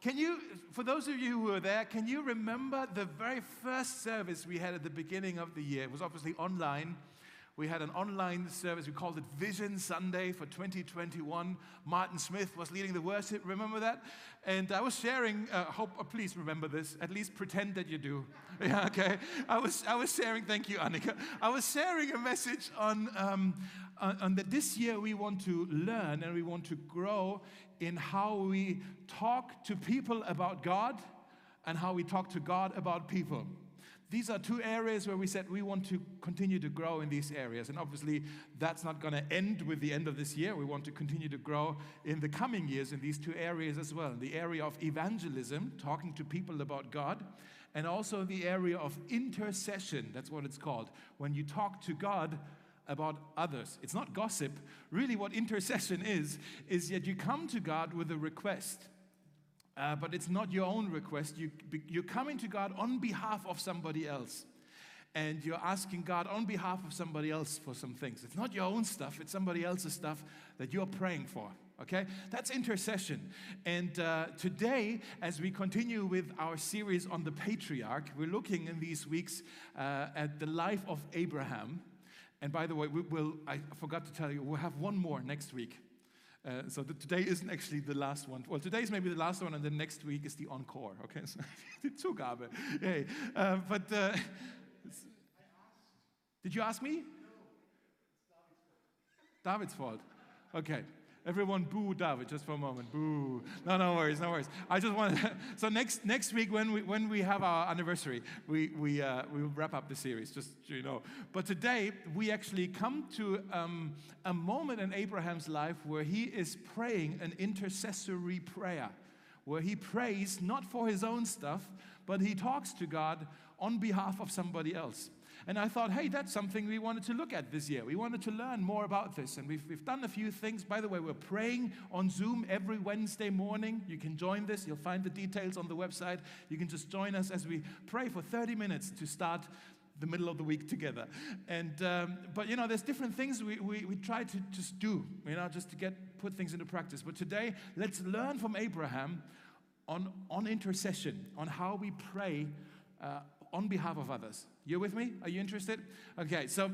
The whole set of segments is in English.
can you, for those of you who were there, can you remember the very first service we had at the beginning of the year? It was obviously online. We had an online service. We called it Vision Sunday for 2021. Martin Smith was leading the worship. Remember that? And I was sharing. Uh, hope, oh, please remember this. At least pretend that you do. Yeah, okay. I was, I was sharing. Thank you, Annika. I was sharing a message on, um, on that. This year we want to learn and we want to grow in how we talk to people about God and how we talk to God about people. These are two areas where we said we want to continue to grow in these areas. And obviously, that's not going to end with the end of this year. We want to continue to grow in the coming years in these two areas as well. The area of evangelism, talking to people about God, and also the area of intercession. That's what it's called. When you talk to God about others. It's not gossip. Really, what intercession is, is that you come to God with a request. Uh, but it's not your own request. You, you're coming to God on behalf of somebody else. And you're asking God on behalf of somebody else for some things. It's not your own stuff, it's somebody else's stuff that you're praying for. Okay? That's intercession. And uh, today, as we continue with our series on the patriarch, we're looking in these weeks uh, at the life of Abraham. And by the way, we will, I forgot to tell you, we'll have one more next week. Uh, so the, today isn't actually the last one. Well, today is maybe the last one, and then next week is the encore. Okay, so die Zugabe. Hey, uh, but uh, did you ask me? No. David's fault. Okay. Everyone boo David just for a moment. Boo. No, no worries, no worries. I just want to. So next next week when we when we have our anniversary, we we uh, we will wrap up the series. Just you know. But today we actually come to um, a moment in Abraham's life where he is praying an intercessory prayer, where he prays not for his own stuff, but he talks to God on behalf of somebody else. And I thought, hey, that's something we wanted to look at this year. We wanted to learn more about this. And we've, we've done a few things. By the way, we're praying on Zoom every Wednesday morning. You can join this. You'll find the details on the website. You can just join us as we pray for 30 minutes to start the middle of the week together. And um, but you know, there's different things we, we, we try to just do, you know, just to get put things into practice. But today, let's learn from Abraham on, on intercession, on how we pray uh, on behalf of others. You're with me? Are you interested? Okay, so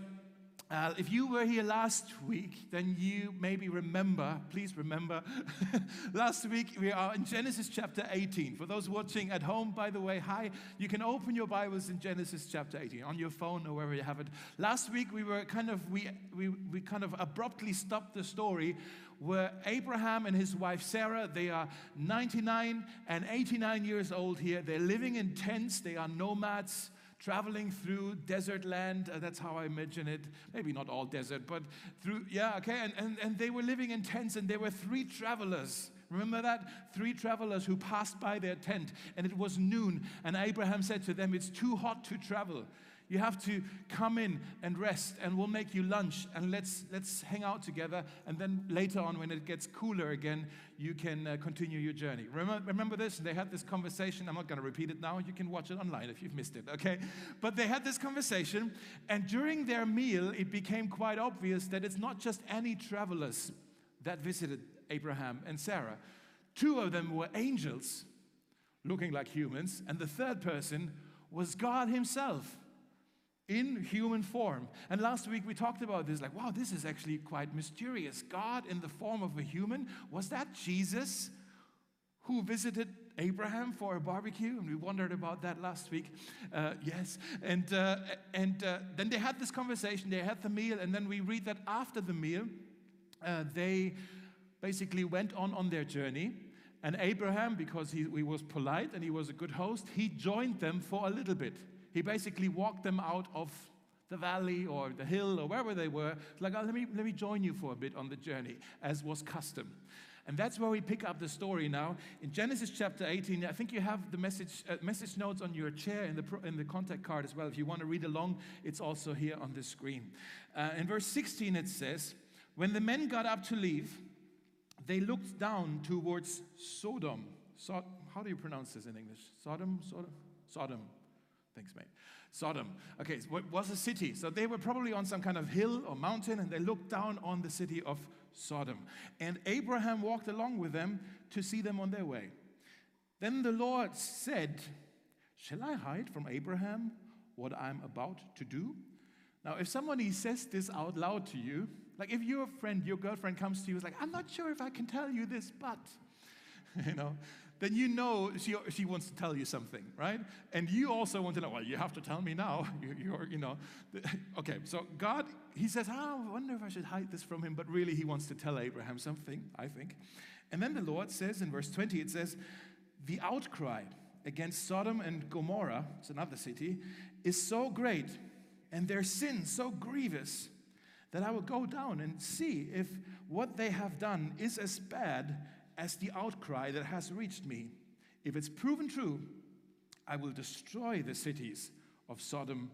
uh, if you were here last week, then you maybe remember, please remember, last week we are in Genesis chapter 18. For those watching at home, by the way, hi, you can open your Bibles in Genesis chapter 18 on your phone or wherever you have it. Last week we were kind of, we, we, we kind of abruptly stopped the story where Abraham and his wife Sarah, they are 99 and 89 years old here. They're living in tents, they are nomads traveling through desert land. Uh, that's how I imagine it. Maybe not all desert, but through, yeah, okay. And, and, and they were living in tents, and there were three travelers. Remember that? Three travelers who passed by their tent, and it was noon. And Abraham said to them, It's too hot to travel. You have to come in and rest, and we'll make you lunch, and let's, let's hang out together. And then later on, when it gets cooler again, you can uh, continue your journey. Remember, remember this? They had this conversation. I'm not going to repeat it now. You can watch it online if you've missed it, okay? But they had this conversation, and during their meal, it became quite obvious that it's not just any travelers that visited Abraham and Sarah. Two of them were angels, looking like humans, and the third person was God Himself in human form. And last week we talked about this like, wow, this is actually quite mysterious. God in the form of a human, was that Jesus who visited Abraham for a barbecue? And we wondered about that last week. Uh, yes. And, uh, and uh, then they had this conversation, they had the meal, and then we read that after the meal, uh, they basically went on on their journey. And Abraham, because he, he was polite and he was a good host, he joined them for a little bit he basically walked them out of the valley or the hill or wherever they were. Like, oh, let, me, let me join you for a bit on the journey, as was custom. And that's where we pick up the story now. In Genesis chapter 18, I think you have the message, uh, message notes on your chair in the, in the contact card as well. If you want to read along, it's also here on the screen. Uh, in verse 16, it says, When the men got up to leave, they looked down towards Sodom. So, how do you pronounce this in English? Sodom? Sodom? Sodom. Thanks, mate. Sodom. Okay, so it was a city. So they were probably on some kind of hill or mountain and they looked down on the city of Sodom. And Abraham walked along with them to see them on their way. Then the Lord said, Shall I hide from Abraham what I'm about to do? Now, if somebody says this out loud to you, like if your friend, your girlfriend comes to you, is like, I'm not sure if I can tell you this, but, you know, then you know she, she wants to tell you something, right? And you also want to know, well, you have to tell me now. You, are you know, okay, so God, he says, oh, I wonder if I should hide this from him, but really he wants to tell Abraham something, I think. And then the Lord says in verse 20, it says, the outcry against Sodom and Gomorrah, it's another city, is so great and their sin so grievous that I will go down and see if what they have done is as bad as the outcry that has reached me. If it's proven true, I will destroy the cities of Sodom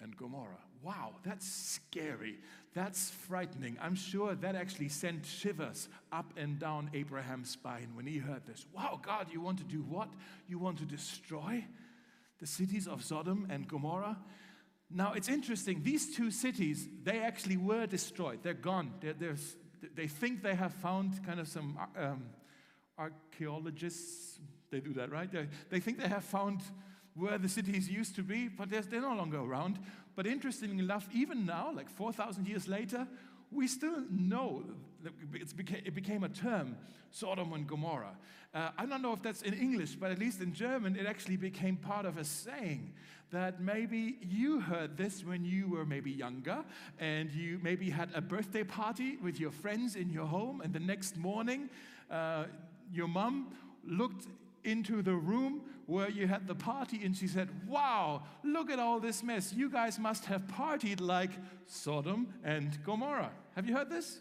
and Gomorrah. Wow, that's scary. That's frightening. I'm sure that actually sent shivers up and down Abraham's spine when he heard this. Wow, God, you want to do what? You want to destroy the cities of Sodom and Gomorrah? Now, it's interesting. These two cities, they actually were destroyed. They're gone. They're, they think they have found kind of some um, archaeologists, they do that, right? They, they think they have found where the cities used to be, but they're, they're no longer around. But interestingly enough, even now, like 4,000 years later, we still know beca- it became a term, Sodom and Gomorrah. Uh, I don't know if that's in English, but at least in German, it actually became part of a saying that maybe you heard this when you were maybe younger and you maybe had a birthday party with your friends in your home, and the next morning, uh, your mom looked into the room where you had the party and she said, Wow, look at all this mess. You guys must have partied like Sodom and Gomorrah. Have you heard this?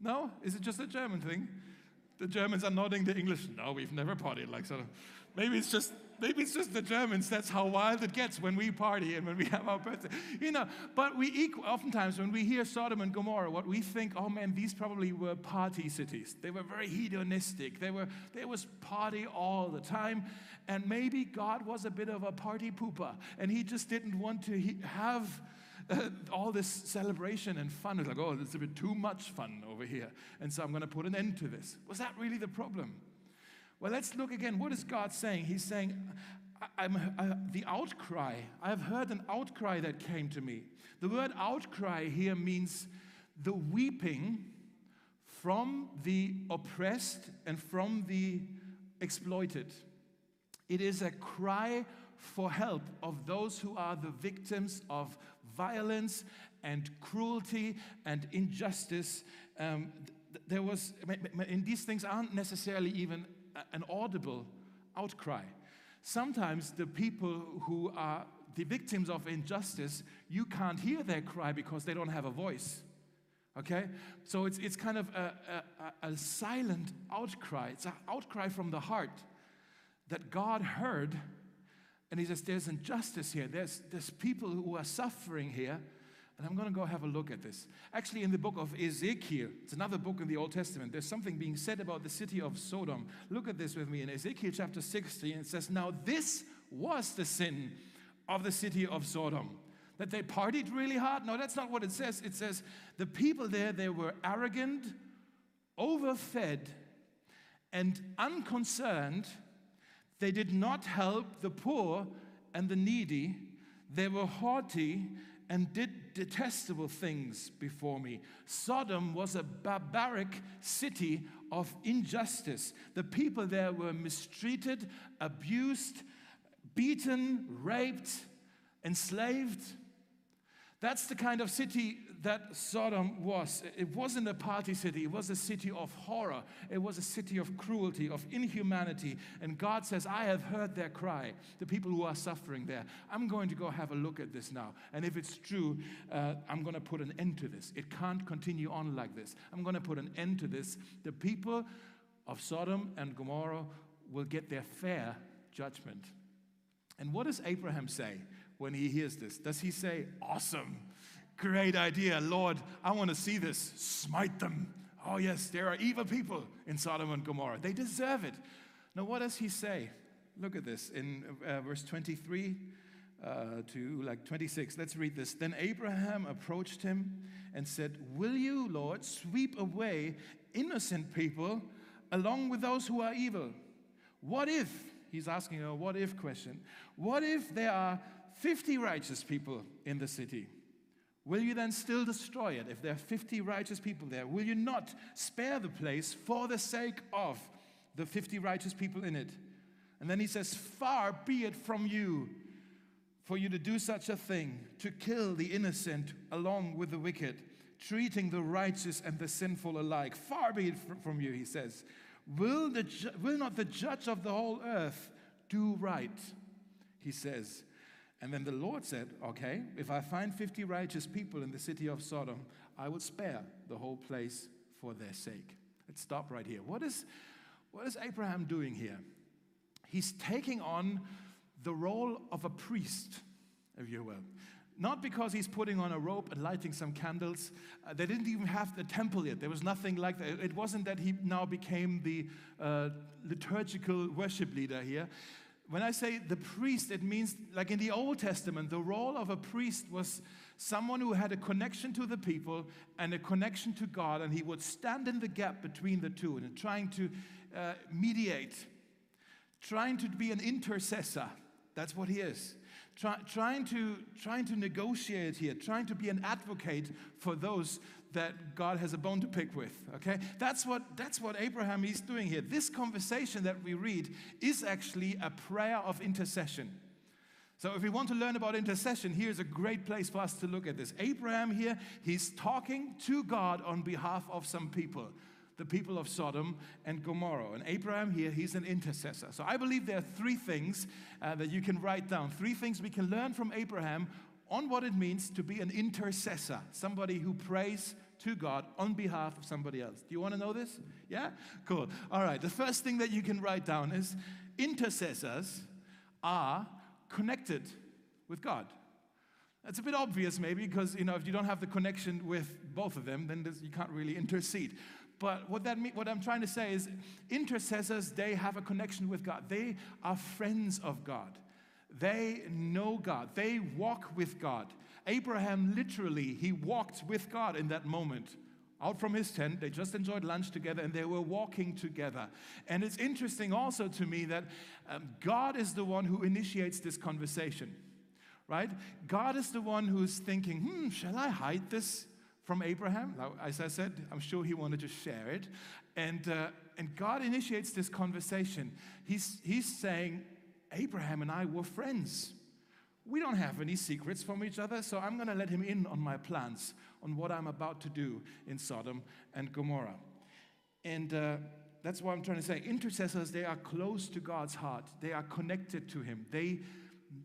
No? Is it just a German thing? The Germans are nodding the English. No, we've never partied like Sodom. Maybe it's just maybe it's just the Germans. That's how wild it gets when we party and when we have our birthday. You know, but we equal, oftentimes when we hear Sodom and Gomorrah, what we think, oh man, these probably were party cities. They were very hedonistic. They were there was party all the time, and maybe God was a bit of a party pooper, and He just didn't want to he- have. Uh, all this celebration and fun. It's like, oh, it's a bit too much fun over here. And so I'm going to put an end to this. Was that really the problem? Well, let's look again. What is God saying? He's saying, I'm, I, the outcry. I've heard an outcry that came to me. The word outcry here means the weeping from the oppressed and from the exploited. It is a cry for help of those who are the victims of violence and cruelty and injustice. Um, there was, and these things aren't necessarily even an audible outcry. Sometimes the people who are the victims of injustice, you can't hear their cry because they don't have a voice. Okay? So it's, it's kind of a, a, a silent outcry. It's an outcry from the heart that God heard. And He says, There's injustice here. There's, there's people who are suffering here. And I'm going to go have a look at this. Actually, in the book of Ezekiel, it's another book in the Old Testament, there's something being said about the city of Sodom. Look at this with me in Ezekiel chapter 16. It says, Now this was the sin of the city of Sodom. That they partied really hard? No, that's not what it says. It says the people there, they were arrogant, overfed, and unconcerned. They did not help the poor and the needy. They were haughty and did detestable things before me. Sodom was a barbaric city of injustice. The people there were mistreated, abused, beaten, raped, enslaved. That's the kind of city that Sodom was. It wasn't a party city, it was a city of horror. It was a city of cruelty, of inhumanity. And God says, I have heard their cry, the people who are suffering there. I'm going to go have a look at this now. And if it's true, uh, I'm going to put an end to this. It can't continue on like this. I'm going to put an end to this. The people of Sodom and Gomorrah will get their fair judgment. And what does Abraham say when he hears this? Does he say, Awesome? Great idea, Lord. I want to see this. Smite them. Oh, yes, there are evil people in Sodom and Gomorrah. They deserve it. Now, what does he say? Look at this in uh, verse 23 uh, to like 26. Let's read this. Then Abraham approached him and said, Will you, Lord, sweep away innocent people along with those who are evil? What if, he's asking a what if question, what if there are 50 righteous people in the city? Will you then still destroy it if there are 50 righteous people there? Will you not spare the place for the sake of the 50 righteous people in it? And then he says, Far be it from you for you to do such a thing, to kill the innocent along with the wicked, treating the righteous and the sinful alike. Far be it from you, he says. Will, the, will not the judge of the whole earth do right? He says. And then the Lord said, Okay, if I find 50 righteous people in the city of Sodom, I will spare the whole place for their sake. Let's stop right here. What is, what is Abraham doing here? He's taking on the role of a priest, if you will. Not because he's putting on a robe and lighting some candles. Uh, they didn't even have the temple yet. There was nothing like that. It wasn't that he now became the uh, liturgical worship leader here. When I say the priest, it means like in the Old Testament, the role of a priest was someone who had a connection to the people and a connection to God, and he would stand in the gap between the two and trying to uh, mediate, trying to be an intercessor. That's what he is. Try, trying, to, trying to negotiate here, trying to be an advocate for those that God has a bone to pick with. Okay? That's what, that's what Abraham is doing here. This conversation that we read is actually a prayer of intercession. So, if we want to learn about intercession, here's a great place for us to look at this. Abraham here, he's talking to God on behalf of some people, the people of Sodom and Gomorrah. And Abraham here, he's an intercessor. So, I believe there are three things uh, that you can write down, three things we can learn from Abraham on what it means to be an intercessor, somebody who prays to God on behalf of somebody else. Do you want to know this? Yeah? Cool. All right. The first thing that you can write down is intercessors are connected with God. That's a bit obvious, maybe, because you know if you don't have the connection with both of them, then you can't really intercede. But what that mean, what I'm trying to say is, intercessors they have a connection with God. They are friends of God. They know God. They walk with God. Abraham literally, he walked with God in that moment. Out from his tent, they just enjoyed lunch together and they were walking together. And it's interesting also to me that um, God is the one who initiates this conversation, right? God is the one who's thinking, hmm, shall I hide this from Abraham? As I said, I'm sure he wanted to share it. And, uh, and God initiates this conversation. He's, he's saying, Abraham and I were friends. We don't have any secrets from each other, so I'm going to let him in on my plans, on what I'm about to do in Sodom and Gomorrah. And uh, that's what I'm trying to say. Intercessors, they are close to God's heart, they are connected to Him, they,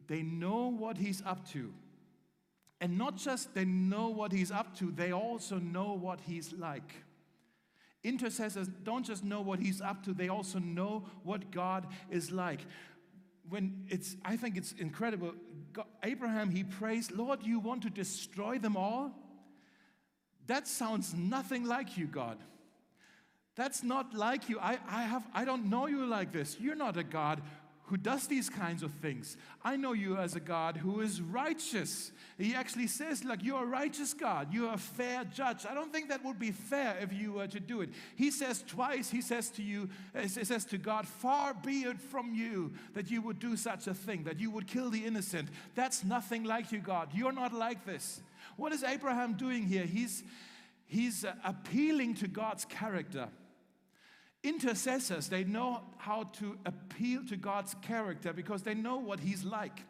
they know what He's up to. And not just they know what He's up to, they also know what He's like. Intercessors don't just know what He's up to, they also know what God is like when it's, I think it's incredible. God, Abraham, he prays, Lord, you want to destroy them all? That sounds nothing like you, God. That's not like you. I, I, have, I don't know you like this. You're not a God who does these kinds of things. I know you as a God who is righteous. He actually says, like, you're a righteous God. You're a fair judge. I don't think that would be fair if you were to do it. He says twice, he says to you, he says to God, far be it from you that you would do such a thing, that you would kill the innocent. That's nothing like you, God. You're not like this. What is Abraham doing here? He's, he's uh, appealing to God's character. Intercessors, they know how to appeal to God's character because they know what He's like.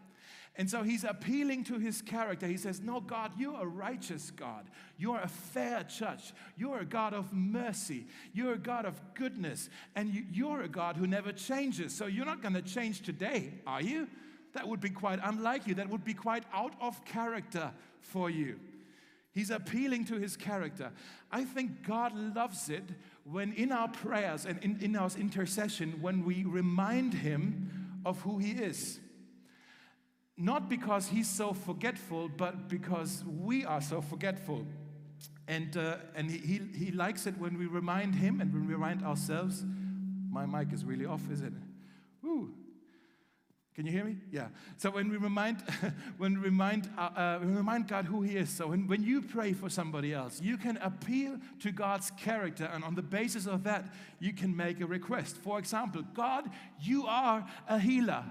And so he's appealing to his character. He says, No, God, you're a righteous God. You're a fair judge. You're a God of mercy. You're a God of goodness. And you're a God who never changes. So you're not going to change today, are you? That would be quite unlike you. That would be quite out of character for you. He's appealing to his character. I think God loves it when in our prayers and in, in our intercession, when we remind him of who he is. Not because he's so forgetful, but because we are so forgetful. And, uh, and he, he, he likes it when we remind him and when we remind ourselves. My mic is really off, isn't it? Can you hear me? Yeah. So when we remind, when we remind, uh, uh, we remind God who He is. So when, when you pray for somebody else, you can appeal to God's character, and on the basis of that, you can make a request. For example, God, you are a healer.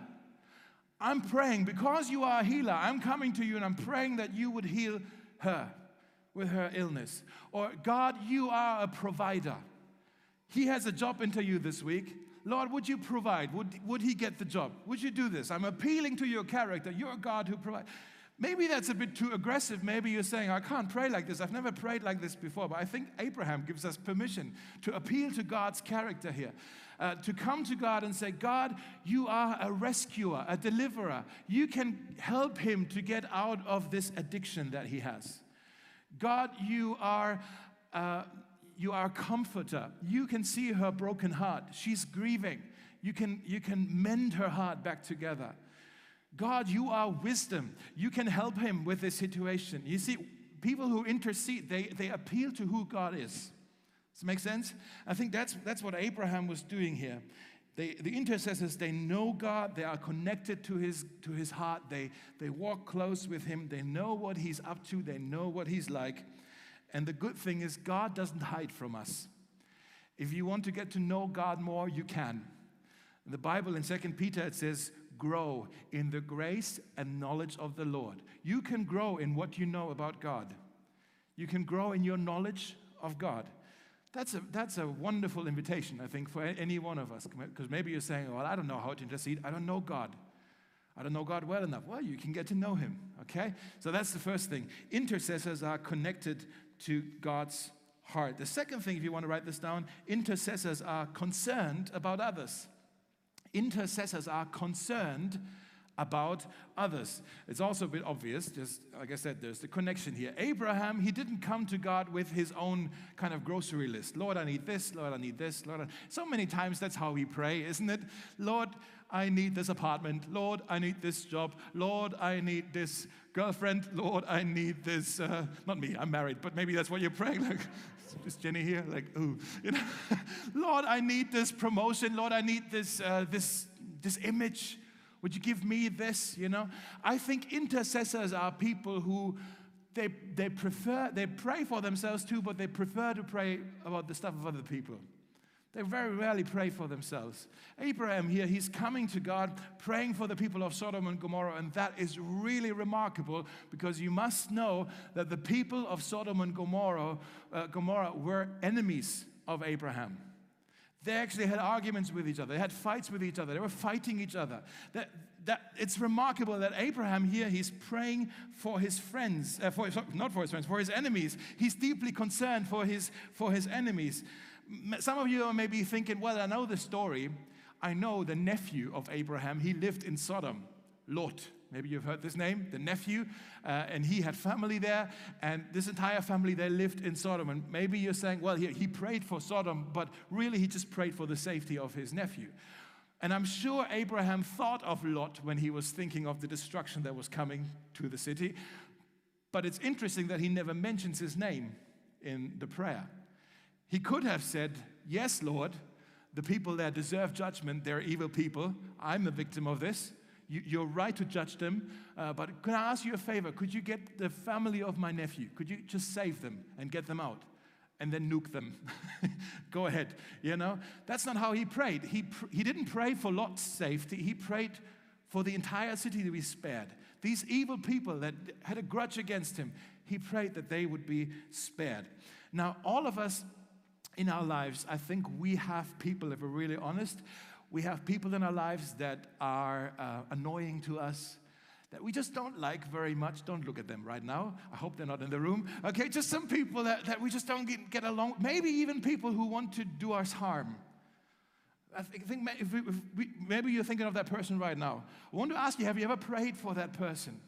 I'm praying because you are a healer. I'm coming to you and I'm praying that you would heal her with her illness. Or God, you are a provider. He has a job interview this week. Lord, would you provide? Would, would he get the job? Would you do this? I'm appealing to your character. You're God who provides. Maybe that's a bit too aggressive. Maybe you're saying, I can't pray like this. I've never prayed like this before. But I think Abraham gives us permission to appeal to God's character here. Uh, to come to God and say, God, you are a rescuer, a deliverer. You can help him to get out of this addiction that he has. God, you are. Uh, you are a comforter. You can see her broken heart. She's grieving. You can, you can mend her heart back together. God, you are wisdom. You can help him with this situation. You see, people who intercede, they, they appeal to who God is. Does that make sense? I think that's, that's what Abraham was doing here. They, the intercessors, they know God, they are connected to his, to his heart, they, they walk close with him, they know what he's up to, they know what he's like. And the good thing is, God doesn't hide from us. If you want to get to know God more, you can. The Bible in 2 Peter, it says, grow in the grace and knowledge of the Lord. You can grow in what you know about God. You can grow in your knowledge of God. That's a, that's a wonderful invitation, I think, for any one of us. Because maybe you're saying, well, I don't know how to intercede. I don't know God. I don't know God well enough. Well, you can get to know Him, okay? So that's the first thing. Intercessors are connected to God's heart. The second thing, if you want to write this down, intercessors are concerned about others. Intercessors are concerned about others. It's also a bit obvious, just like I said, there's the connection here. Abraham, he didn't come to God with his own kind of grocery list. Lord, I need this, Lord, I need this, Lord. I... So many times that's how we pray, isn't it? Lord, I need this apartment. Lord, I need this job. Lord, I need this girlfriend. Lord, I need this. Uh, not me, I'm married, but maybe that's what you're praying. Like, is Jenny here? Like, ooh, you know, Lord, I need this promotion. Lord, I need this, uh, this, this image. Would you give me this? You know, I think intercessors are people who they, they prefer, they pray for themselves too, but they prefer to pray about the stuff of other people. They very rarely pray for themselves. Abraham here, he's coming to God, praying for the people of Sodom and Gomorrah, and that is really remarkable because you must know that the people of Sodom and Gomorrah, uh, Gomorrah were enemies of Abraham. They actually had arguments with each other. They had fights with each other. They were fighting each other. That, that, it's remarkable that Abraham here, he's praying for his friends, uh, for, not for his friends, for his enemies. He's deeply concerned for his, for his enemies. Some of you may be thinking, well, I know the story. I know the nephew of Abraham. He lived in Sodom, Lot. Maybe you've heard this name, the nephew, uh, and he had family there, and this entire family they lived in Sodom. And maybe you're saying, well, he, he prayed for Sodom, but really he just prayed for the safety of his nephew. And I'm sure Abraham thought of Lot when he was thinking of the destruction that was coming to the city. But it's interesting that he never mentions his name in the prayer. He could have said, Yes, Lord, the people there deserve judgment. They're evil people. I'm a victim of this. You, are right to judge them. Uh, but can I ask you a favor? Could you get the family of my nephew? Could you just save them and get them out? And then nuke them. Go ahead. You know? That's not how he prayed. He, pr- he didn't pray for Lot's safety, he prayed for the entire city to be spared. These evil people that had a grudge against him, he prayed that they would be spared. Now, all of us in our lives, I think we have people, if we're really honest, we have people in our lives that are uh, annoying to us, that we just don't like very much. Don't look at them right now. I hope they're not in the room. Okay, just some people that, that we just don't get, get along. Maybe even people who want to do us harm. I think if we, if we, maybe you're thinking of that person right now. I want to ask you have you ever prayed for that person?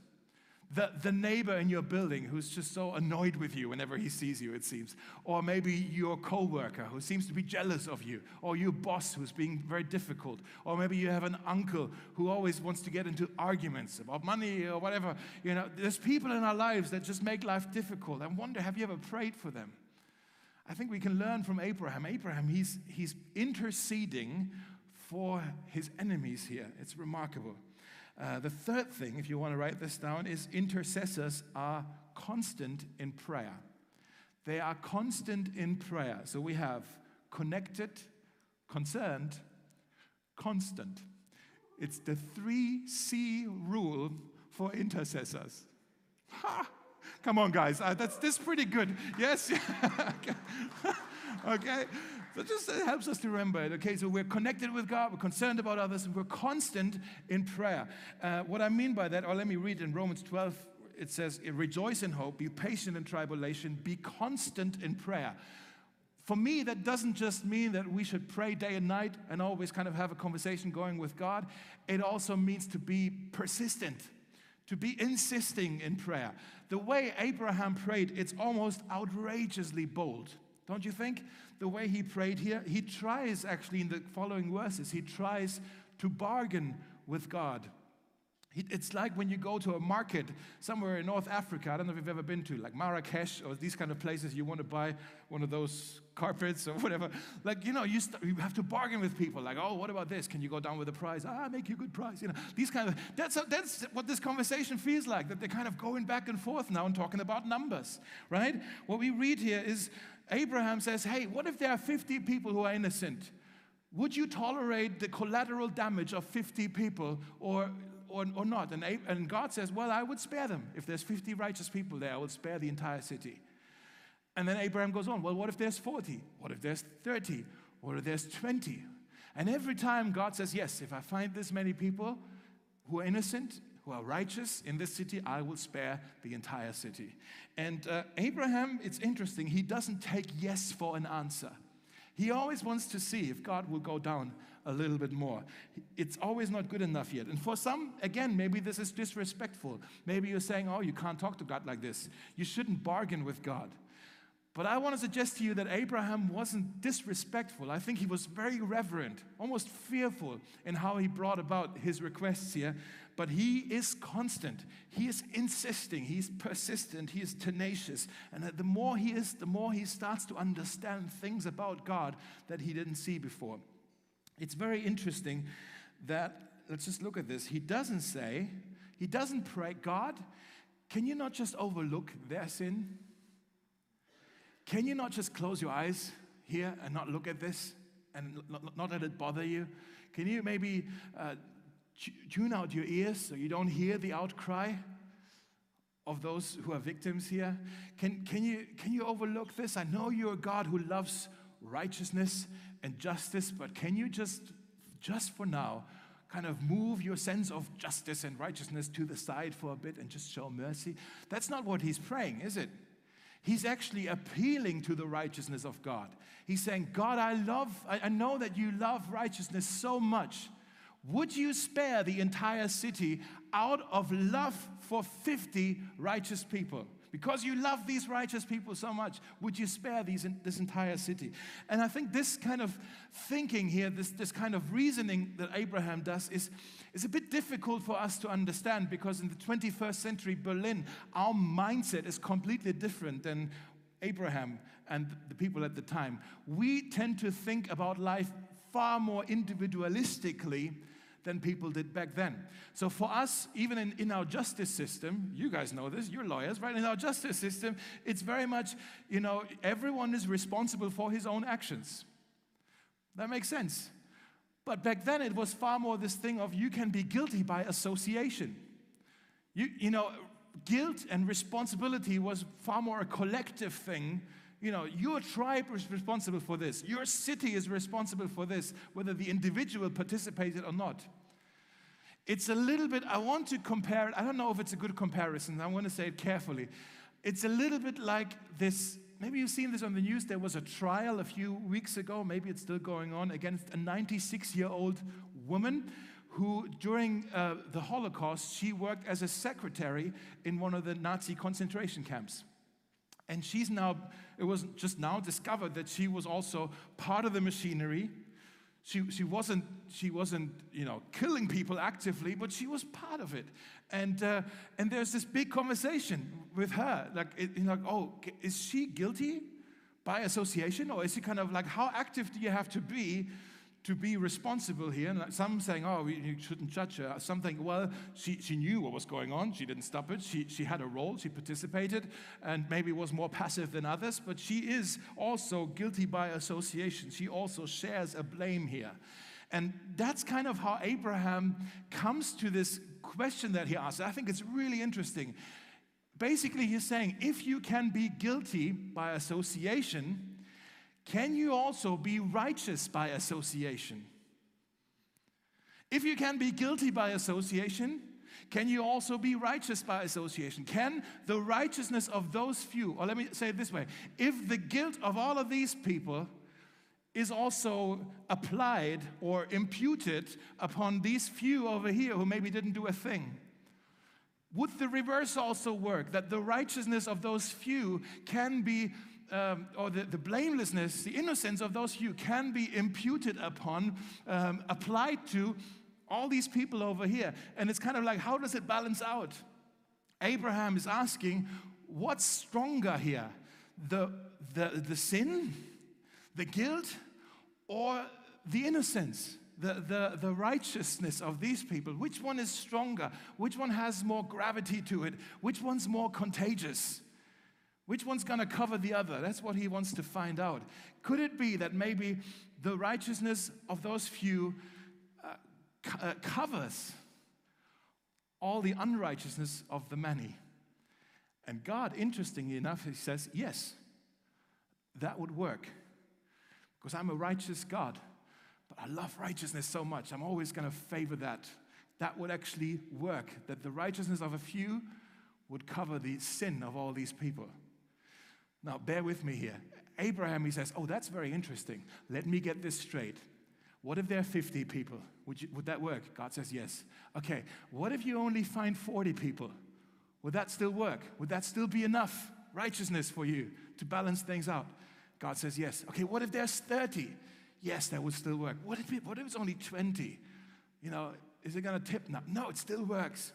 The, the neighbor in your building who's just so annoyed with you whenever he sees you, it seems. Or maybe your coworker who seems to be jealous of you. Or your boss who's being very difficult. Or maybe you have an uncle who always wants to get into arguments about money or whatever. You know, there's people in our lives that just make life difficult. I wonder, have you ever prayed for them? I think we can learn from Abraham. Abraham, he's, he's interceding for his enemies here. It's remarkable. Uh, the third thing, if you want to write this down, is intercessors are constant in prayer. They are constant in prayer. So we have connected, concerned, constant. It's the three C rule for intercessors. Ha! Come on, guys. Uh, that's this pretty good. Yes. okay. So just it helps us to remember it. Okay. So we're connected with God. We're concerned about others, and we're constant in prayer. Uh, what I mean by that, or let me read in Romans 12. It says, "Rejoice in hope. Be patient in tribulation. Be constant in prayer." For me, that doesn't just mean that we should pray day and night and always kind of have a conversation going with God. It also means to be persistent, to be insisting in prayer. The way Abraham prayed, it's almost outrageously bold, don't you think? The way he prayed here, he tries actually in the following verses, he tries to bargain with God. It's like when you go to a market somewhere in North Africa. I don't know if you've ever been to, like Marrakesh or these kind of places. You want to buy one of those carpets or whatever. Like, you know, you, st- you have to bargain with people. Like, oh, what about this? Can you go down with the price? Ah, make you a good price. You know, these kind of, that's, a, that's what this conversation feels like, that they're kind of going back and forth now and talking about numbers, right? What we read here is Abraham says, hey, what if there are 50 people who are innocent? Would you tolerate the collateral damage of 50 people or or, or not. And, and God says, Well, I would spare them. If there's 50 righteous people there, I would spare the entire city. And then Abraham goes on, Well, what if there's 40? What if there's 30? What if there's 20? And every time God says, Yes, if I find this many people who are innocent, who are righteous in this city, I will spare the entire city. And uh, Abraham, it's interesting, he doesn't take yes for an answer. He always wants to see if God will go down a little bit more. It's always not good enough yet. And for some, again, maybe this is disrespectful. Maybe you're saying, oh, you can't talk to God like this. You shouldn't bargain with God. But I want to suggest to you that Abraham wasn't disrespectful. I think he was very reverent, almost fearful in how he brought about his requests here. But he is constant. He is insisting. He's persistent. He is tenacious. And the more he is, the more he starts to understand things about God that he didn't see before. It's very interesting that, let's just look at this. He doesn't say, he doesn't pray, God, can you not just overlook their sin? Can you not just close your eyes here and not look at this and not let it bother you? Can you maybe uh, tune out your ears so you don't hear the outcry of those who are victims here? Can, can, you, can you overlook this? I know you're a God who loves righteousness and justice, but can you just, just for now, kind of move your sense of justice and righteousness to the side for a bit and just show mercy? That's not what he's praying, is it? He's actually appealing to the righteousness of God. He's saying, God, I love, I know that you love righteousness so much. Would you spare the entire city out of love for 50 righteous people? Because you love these righteous people so much, would you spare these, this entire city? And I think this kind of thinking here, this, this kind of reasoning that Abraham does, is, is a bit difficult for us to understand because in the 21st century Berlin, our mindset is completely different than Abraham and the people at the time. We tend to think about life far more individualistically than people did back then. So for us, even in, in our justice system, you guys know this, you're lawyers, right? In our justice system, it's very much, you know, everyone is responsible for his own actions. That makes sense. But back then, it was far more this thing of you can be guilty by association. You, you know, guilt and responsibility was far more a collective thing you know, your tribe is responsible for this. Your city is responsible for this, whether the individual participated or not. It's a little bit, I want to compare it. I don't know if it's a good comparison. I want to say it carefully. It's a little bit like this. Maybe you've seen this on the news. There was a trial a few weeks ago, maybe it's still going on, against a 96 year old woman who, during uh, the Holocaust, she worked as a secretary in one of the Nazi concentration camps. And she's now, it was just now discovered that she was also part of the machinery. She, she, wasn't, she wasn't, you know, killing people actively, but she was part of it. And, uh, and there's this big conversation with her. Like, it, you know, oh, is she guilty by association? Or is she kind of like, how active do you have to be to be responsible here. And some saying, oh, you shouldn't judge her. Some think, well, she, she knew what was going on. She didn't stop it. She, she had a role. She participated and maybe was more passive than others. But she is also guilty by association. She also shares a blame here. And that's kind of how Abraham comes to this question that he asks. I think it's really interesting. Basically, he's saying if you can be guilty by association, can you also be righteous by association? If you can be guilty by association, can you also be righteous by association? Can the righteousness of those few, or let me say it this way if the guilt of all of these people is also applied or imputed upon these few over here who maybe didn't do a thing, would the reverse also work? That the righteousness of those few can be um, or the, the, blamelessness, the innocence of those who can be imputed upon, um, applied to all these people over here. And it's kind of like, how does it balance out? Abraham is asking, what's stronger here? The, the, the sin, the guilt, or the innocence? The, the, the righteousness of these people, which one is stronger? Which one has more gravity to it? Which one's more contagious? Which one's going to cover the other? That's what he wants to find out. Could it be that maybe the righteousness of those few uh, co- uh, covers all the unrighteousness of the many? And God, interestingly enough, he says, yes, that would work. Because I'm a righteous God, but I love righteousness so much, I'm always going to favor that. That would actually work, that the righteousness of a few would cover the sin of all these people. Now, bear with me here. Abraham, he says, Oh, that's very interesting. Let me get this straight. What if there are 50 people? Would, you, would that work? God says, Yes. Okay, what if you only find 40 people? Would that still work? Would that still be enough righteousness for you to balance things out? God says, Yes. Okay, what if there's 30? Yes, that would still work. What if, it, what if it's only 20? You know, is it going to tip now? No, it still works.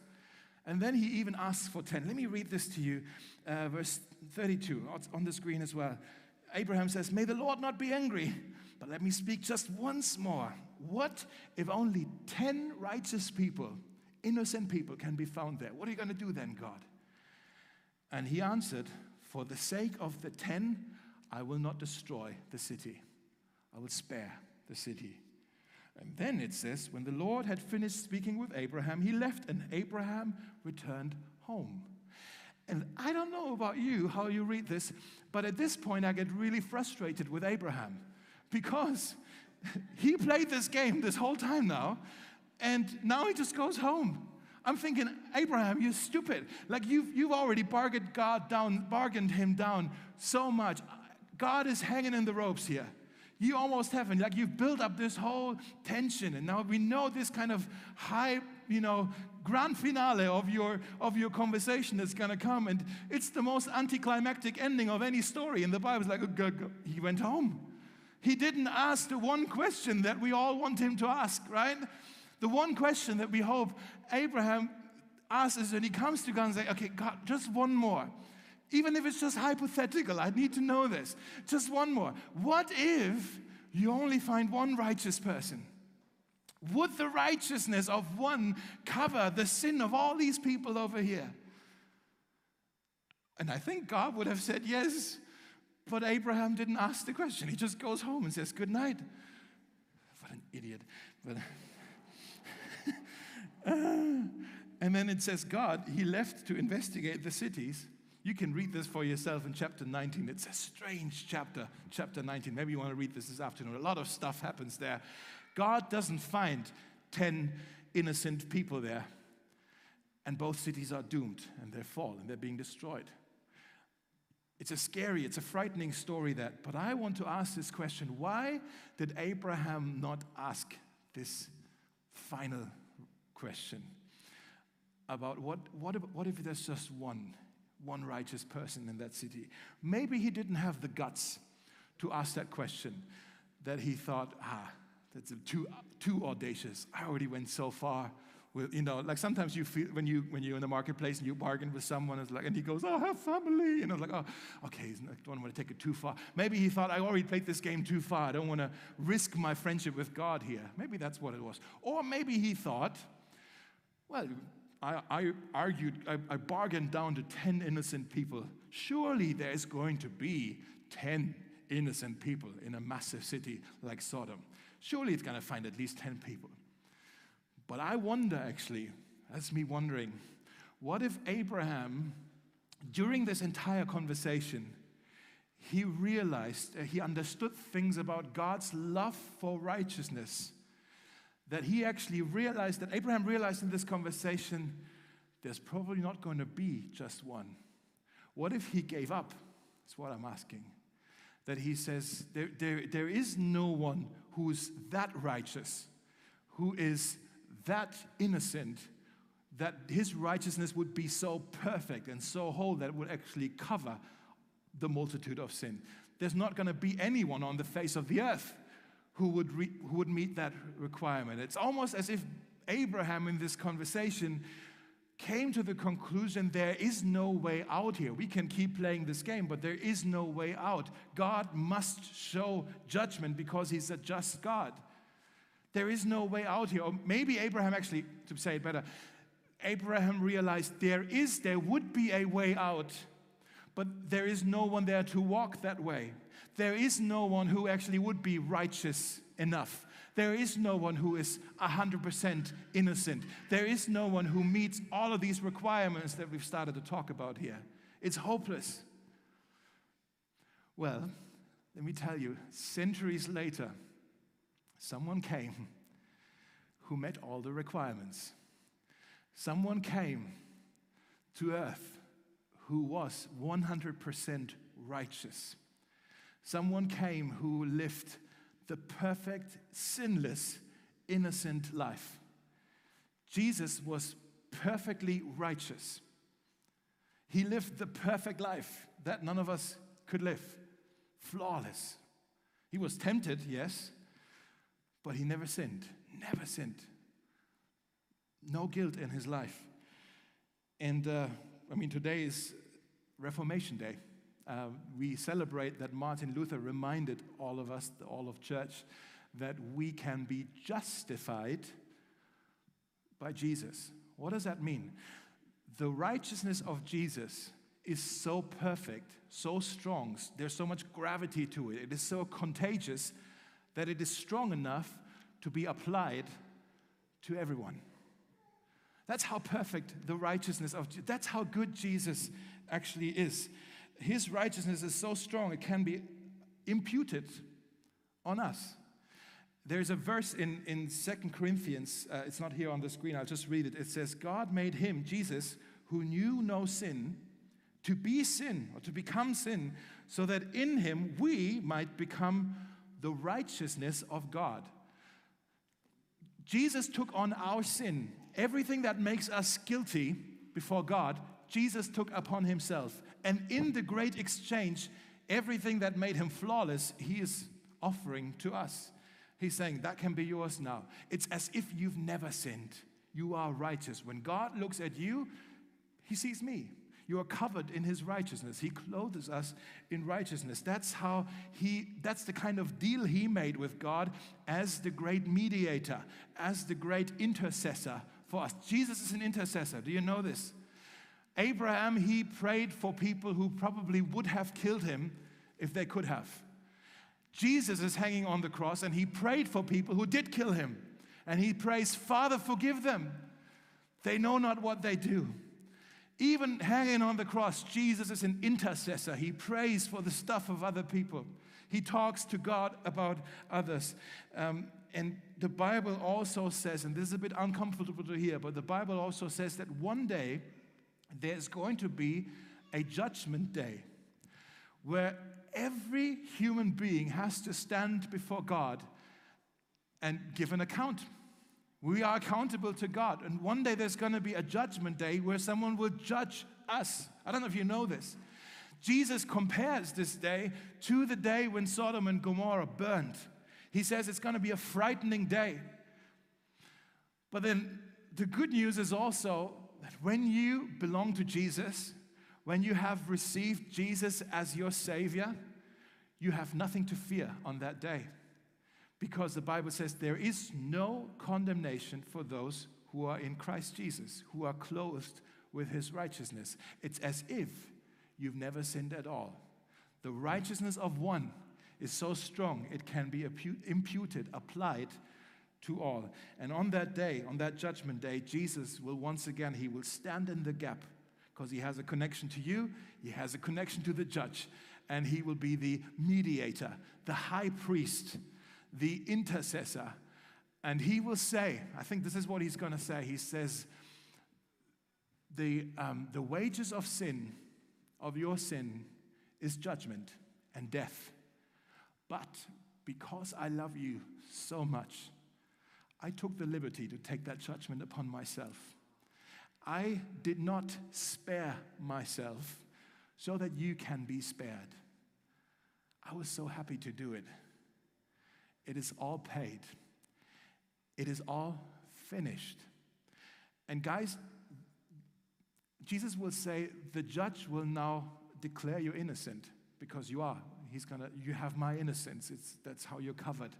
And then he even asks for 10. Let me read this to you, uh, verse 32. On the screen as well. Abraham says, May the Lord not be angry, but let me speak just once more. What if only 10 righteous people, innocent people, can be found there? What are you going to do then, God? And he answered, For the sake of the 10, I will not destroy the city, I will spare the city. And then it says, when the Lord had finished speaking with Abraham, he left and Abraham returned home. And I don't know about you, how you read this, but at this point I get really frustrated with Abraham because he played this game this whole time now, and now he just goes home. I'm thinking, Abraham, you're stupid. Like you've, you've already bargained God down, bargained him down so much. God is hanging in the ropes here you almost haven't. Like you've built up this whole tension, and now we know this kind of high, you know, grand finale of your of your conversation that's gonna come, and it's the most anticlimactic ending of any story in the Bible. It's like he went home. He didn't ask the one question that we all want him to ask, right? The one question that we hope Abraham asks is when he comes to God and say, "Okay, God, just one more." Even if it's just hypothetical, I need to know this. Just one more. What if you only find one righteous person? Would the righteousness of one cover the sin of all these people over here? And I think God would have said yes, but Abraham didn't ask the question. He just goes home and says, Good night. What an idiot. But, and then it says, God, he left to investigate the cities you can read this for yourself in chapter 19. It's a strange chapter, chapter 19. Maybe you want to read this this afternoon. A lot of stuff happens there. God doesn't find 10 innocent people there. And both cities are doomed and they fall and they're being destroyed. It's a scary, it's a frightening story that, but I want to ask this question why did Abraham not ask this final question about what, what, if, what if there's just one? One righteous person in that city. Maybe he didn't have the guts to ask that question, that he thought, ah, that's too, too audacious. I already went so far with, you know, like sometimes you feel when you when you're in the marketplace and you bargain with someone, it's like, and he goes, "Oh, I have family," you know, like, "Oh, okay, I don't want to take it too far." Maybe he thought, "I already played this game too far. I don't want to risk my friendship with God here." Maybe that's what it was, or maybe he thought, "Well, I, I argued, I, I bargained down to ten innocent people. Surely there's going to be ten innocent people in a massive city like Sodom. Surely it's going to find at least ten people." But I wonder actually, that's me wondering, what if Abraham, during this entire conversation, he realized, uh, he understood things about God's love for righteousness. That he actually realized, that Abraham realized in this conversation, there's probably not going to be just one. What if he gave up? That's what I'm asking. That he says, there, there, there is no one who's that righteous, who is that innocent that his righteousness would be so perfect and so whole that it would actually cover the multitude of sin. There's not going to be anyone on the face of the earth who would, re- who would meet that requirement. It's almost as if Abraham, in this conversation, came to the conclusion there is no way out here. We can keep playing this game, but there is no way out. God must show judgment because he's a just God. There is no way out here. Or maybe Abraham actually, to say it better, Abraham realized there is, there would be a way out, but there is no one there to walk that way. There is no one who actually would be righteous enough. There is no one who is 100% innocent. There is no one who meets all of these requirements that we've started to talk about here. It's hopeless. Well, let me tell you, centuries later, Someone came who met all the requirements. Someone came to earth who was 100% righteous. Someone came who lived the perfect, sinless, innocent life. Jesus was perfectly righteous. He lived the perfect life that none of us could live, flawless. He was tempted, yes, but he never sinned, never sinned. No guilt in his life. And uh, I mean, today is Reformation Day. Uh, we celebrate that Martin Luther reminded all of us, all of church, that we can be justified by Jesus. What does that mean? The righteousness of Jesus is so perfect, so strong, there's so much gravity to it, it is so contagious that it is strong enough to be applied to everyone. That's how perfect the righteousness of that's how good Jesus actually is. His righteousness is so strong it can be imputed on us. There's a verse in, in 2 Corinthians, uh, it's not here on the screen, I'll just read it. It says, God made him, Jesus, who knew no sin, to be sin or to become sin, so that in him we might become the righteousness of God. Jesus took on our sin. Everything that makes us guilty before God, Jesus took upon himself. And in the great exchange, everything that made him flawless, he is offering to us. He's saying, That can be yours now. It's as if you've never sinned. You are righteous. When God looks at you, he sees me. You are covered in his righteousness. He clothes us in righteousness. That's how he, that's the kind of deal he made with God as the great mediator, as the great intercessor for us. Jesus is an intercessor. Do you know this? Abraham, he prayed for people who probably would have killed him if they could have. Jesus is hanging on the cross and he prayed for people who did kill him. And he prays, Father, forgive them. They know not what they do. Even hanging on the cross, Jesus is an intercessor. He prays for the stuff of other people. He talks to God about others. Um, and the Bible also says, and this is a bit uncomfortable to hear, but the Bible also says that one day there's going to be a judgment day where every human being has to stand before God and give an account. We are accountable to God. And one day there's going to be a judgment day where someone will judge us. I don't know if you know this. Jesus compares this day to the day when Sodom and Gomorrah burned. He says it's going to be a frightening day. But then the good news is also that when you belong to Jesus, when you have received Jesus as your Savior, you have nothing to fear on that day. Because the Bible says there is no condemnation for those who are in Christ Jesus, who are clothed with his righteousness. It's as if you've never sinned at all. The righteousness of one is so strong, it can be imputed, applied to all. And on that day, on that judgment day, Jesus will once again, he will stand in the gap because he has a connection to you, he has a connection to the judge, and he will be the mediator, the high priest, the intercessor. And he will say, I think this is what he's going to say. He says, the, um, the wages of sin, of your sin, is judgment and death. But because I love you so much, I took the liberty to take that judgment upon myself. I did not spare myself so that you can be spared. I was so happy to do it. It is all paid, it is all finished. And, guys, Jesus will say, The judge will now declare you innocent because you are. He's gonna, you have my innocence. It's, that's how you're covered.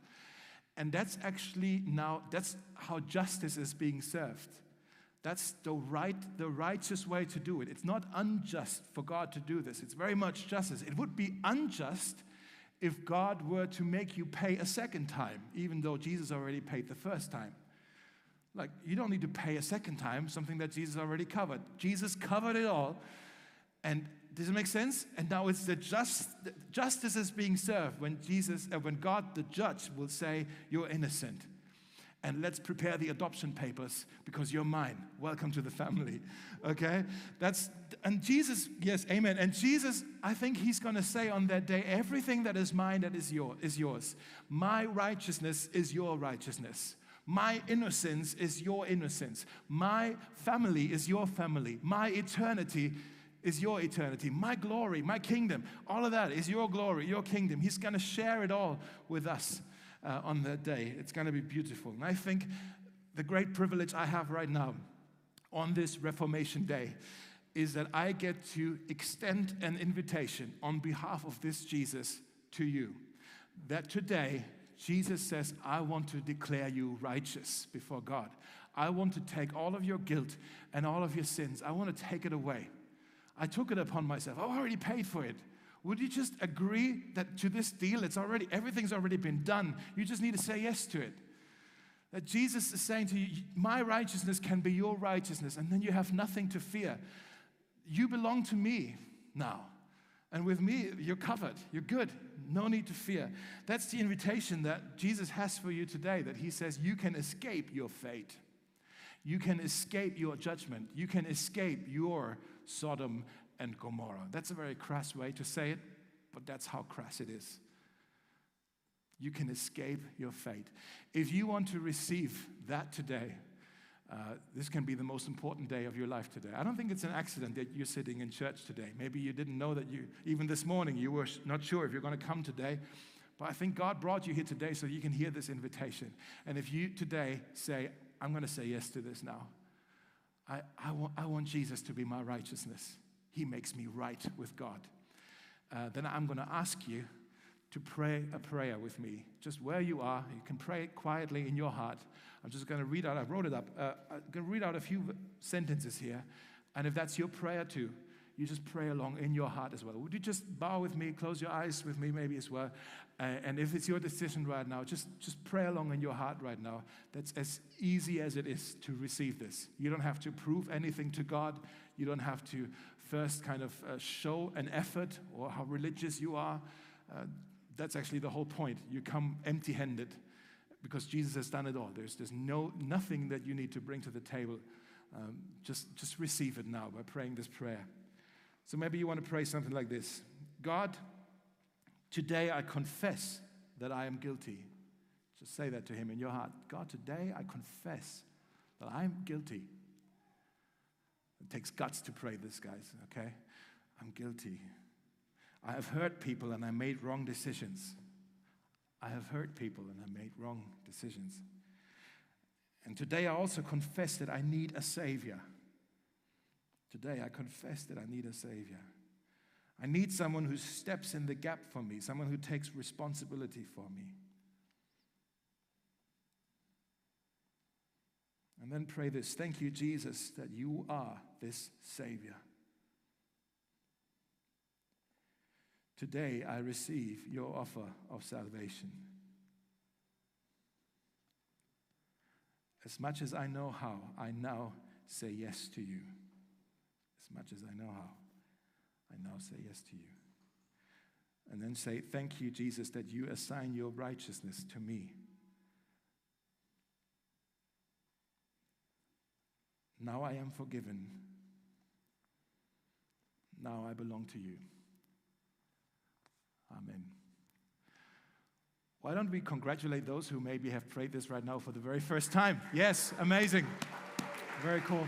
And that's actually now, that's how justice is being served. That's the right, the righteous way to do it. It's not unjust for God to do this. It's very much justice. It would be unjust if God were to make you pay a second time, even though Jesus already paid the first time. Like, you don't need to pay a second time something that Jesus already covered. Jesus covered it all. And does it make sense? And now it's the just, justice is being served when Jesus, uh, when God, the judge, will say, You're innocent. And let's prepare the adoption papers because you're mine. Welcome to the family. Okay? That's and Jesus, yes, amen. And Jesus, I think he's gonna say on that day, everything that is mine that is your is yours. My righteousness is your righteousness. My innocence is your innocence. My family is your family. My eternity is your eternity. My glory, my kingdom, all of that is your glory, your kingdom. He's going to share it all with us uh, on that day. It's going to be beautiful. And I think the great privilege I have right now on this Reformation Day is that I get to extend an invitation on behalf of this Jesus to you. That today, Jesus says, I want to declare you righteous before God. I want to take all of your guilt and all of your sins, I want to take it away. I took it upon myself. I already paid for it. Would you just agree that to this deal, it's already, everything's already been done. You just need to say yes to it. That Jesus is saying to you, My righteousness can be your righteousness, and then you have nothing to fear. You belong to me now. And with me, you're covered. You're good. No need to fear. That's the invitation that Jesus has for you today, that He says you can escape your fate. You can escape your judgment. You can escape your Sodom and Gomorrah. That's a very crass way to say it, but that's how crass it is. You can escape your fate. If you want to receive that today, uh, this can be the most important day of your life today. I don't think it's an accident that you're sitting in church today. Maybe you didn't know that you, even this morning, you were not sure if you're going to come today. But I think God brought you here today so you can hear this invitation. And if you today say, I'm going to say yes to this now, I, I, want, I want Jesus to be my righteousness. He makes me right with God. Uh, then I'm going to ask you to pray a prayer with me. Just where you are, you can pray quietly in your heart. I'm just going to read out, I wrote it up. Uh, I'm going to read out a few sentences here. And if that's your prayer too, you just pray along in your heart as well. Would you just bow with me, close your eyes with me maybe as well? And if it's your decision right now, just, just pray along in your heart right now. That's as easy as it is to receive this. You don't have to prove anything to God. You don't have to first kind of uh, show an effort or how religious you are. Uh, that's actually the whole point. You come empty handed because Jesus has done it all. There's, there's no, nothing that you need to bring to the table. Um, just, just receive it now by praying this prayer. So maybe you want to pray something like this God, Today I confess that I am guilty. Just say that to Him in your heart. God, today I confess that I'm guilty. It takes guts to pray this, guys, okay? I'm guilty. I have hurt people and I made wrong decisions. I have hurt people and I made wrong decisions. And today I also confess that I need a Savior. Today I confess that I need a Savior. I need someone who steps in the gap for me, someone who takes responsibility for me. And then pray this Thank you, Jesus, that you are this Savior. Today I receive your offer of salvation. As much as I know how, I now say yes to you. As much as I know how, I now say yes to you. And then say, Thank you, Jesus, that you assign your righteousness to me. Now I am forgiven. Now I belong to you. Amen. Why don't we congratulate those who maybe have prayed this right now for the very first time? Yes, amazing. Very cool.